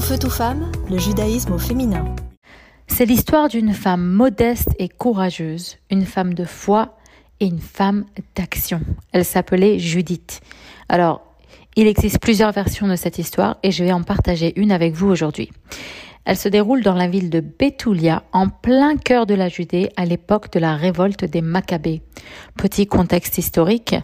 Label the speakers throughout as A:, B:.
A: Tout feu, tout femme, le judaïsme au féminin.
B: C'est l'histoire d'une femme modeste et courageuse, une femme de foi et une femme d'action. Elle s'appelait Judith. Alors, il existe plusieurs versions de cette histoire et je vais en partager une avec vous aujourd'hui. Elle se déroule dans la ville de Bethulia, en plein cœur de la Judée, à l'époque de la révolte des Maccabées. Petit contexte historique,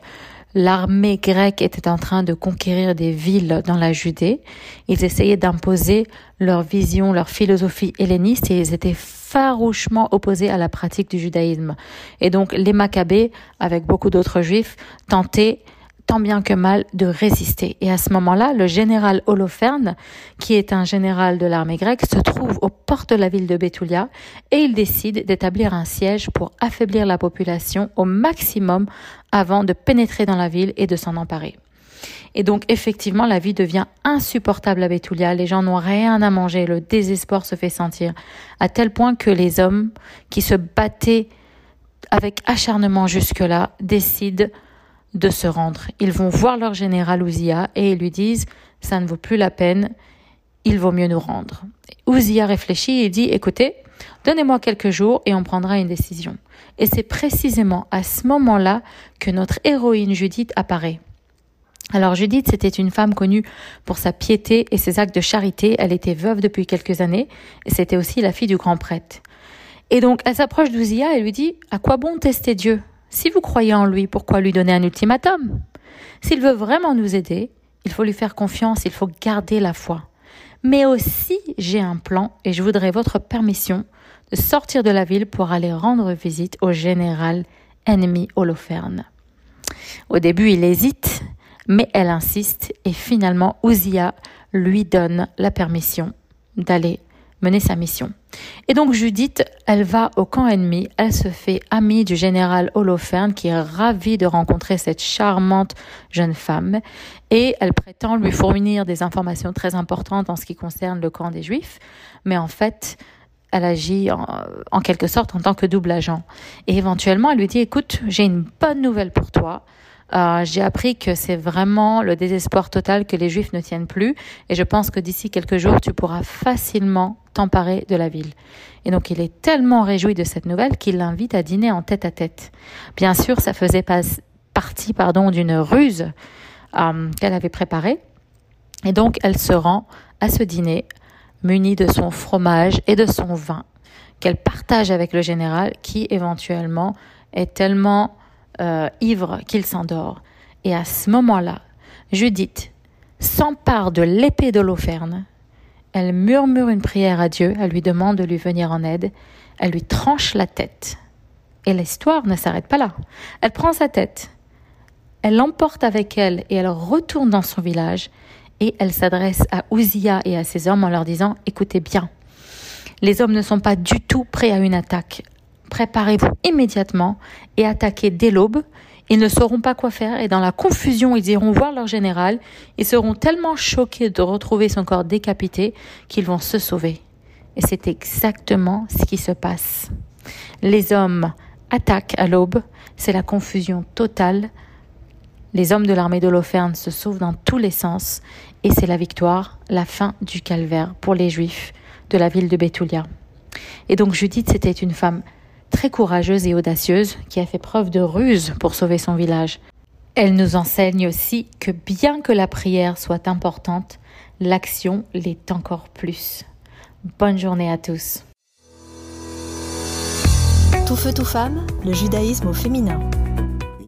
B: l'armée grecque était en train de conquérir des villes dans la Judée. Ils essayaient d'imposer leur vision, leur philosophie helléniste et ils étaient farouchement opposés à la pratique du judaïsme. Et donc les Maccabées, avec beaucoup d'autres juifs, tentaient tant bien que mal de résister. Et à ce moment-là, le général Holoferne, qui est un général de l'armée grecque, se trouve aux portes de la ville de Bethulia et il décide d'établir un siège pour affaiblir la population au maximum avant de pénétrer dans la ville et de s'en emparer. Et donc effectivement, la vie devient insupportable à Bethulia. Les gens n'ont rien à manger, le désespoir se fait sentir, à tel point que les hommes qui se battaient avec acharnement jusque-là décident de se rendre. Ils vont voir leur général Ouzia et ils lui disent ça ne vaut plus la peine, il vaut mieux nous rendre. Ouzia réfléchit et dit écoutez, donnez-moi quelques jours et on prendra une décision. Et c'est précisément à ce moment-là que notre héroïne Judith apparaît. Alors Judith, c'était une femme connue pour sa piété et ses actes de charité. Elle était veuve depuis quelques années et c'était aussi la fille du grand prêtre. Et donc elle s'approche d'Ouzia et lui dit À quoi bon tester Dieu? Si vous croyez en lui, pourquoi lui donner un ultimatum? S'il veut vraiment nous aider, il faut lui faire confiance, il faut garder la foi. Mais aussi, j'ai un plan et je voudrais votre permission de sortir de la ville pour aller rendre visite au général ennemi Holoferne. Au début, il hésite, mais elle insiste et finalement, Ouzia lui donne la permission d'aller mener sa mission. Et donc Judith, elle va au camp ennemi, elle se fait amie du général Holoferne qui est ravi de rencontrer cette charmante jeune femme et elle prétend lui fournir des informations très importantes en ce qui concerne le camp des Juifs, mais en fait, elle agit en, en quelque sorte en tant que double agent. Et éventuellement, elle lui dit, écoute, j'ai une bonne nouvelle pour toi. Euh, j'ai appris que c'est vraiment le désespoir total que les Juifs ne tiennent plus, et je pense que d'ici quelques jours, tu pourras facilement t'emparer de la ville. Et donc il est tellement réjoui de cette nouvelle qu'il l'invite à dîner en tête à tête. Bien sûr, ça faisait pas partie pardon d'une ruse euh, qu'elle avait préparée, et donc elle se rend à ce dîner munie de son fromage et de son vin qu'elle partage avec le général qui éventuellement est tellement euh, ivre qu'il s'endort. Et à ce moment-là, Judith s'empare de l'épée d'Holoferne. Elle murmure une prière à Dieu, elle lui demande de lui venir en aide, elle lui tranche la tête. Et l'histoire ne s'arrête pas là. Elle prend sa tête, elle l'emporte avec elle et elle retourne dans son village et elle s'adresse à Ouzia et à ses hommes en leur disant Écoutez bien, les hommes ne sont pas du tout prêts à une attaque préparez-vous immédiatement et attaquez dès l'aube. Ils ne sauront pas quoi faire et dans la confusion, ils iront voir leur général. Ils seront tellement choqués de retrouver son corps décapité qu'ils vont se sauver. Et c'est exactement ce qui se passe. Les hommes attaquent à l'aube, c'est la confusion totale. Les hommes de l'armée d'Holoferne se sauvent dans tous les sens et c'est la victoire, la fin du calvaire pour les Juifs de la ville de Bethulia. Et donc Judith, c'était une femme très courageuse et audacieuse qui a fait preuve de ruse pour sauver son village. Elle nous enseigne aussi que bien que la prière soit importante, l'action l'est encore plus. Bonne journée à tous.
A: Tout feu, tout femme, le judaïsme au féminin.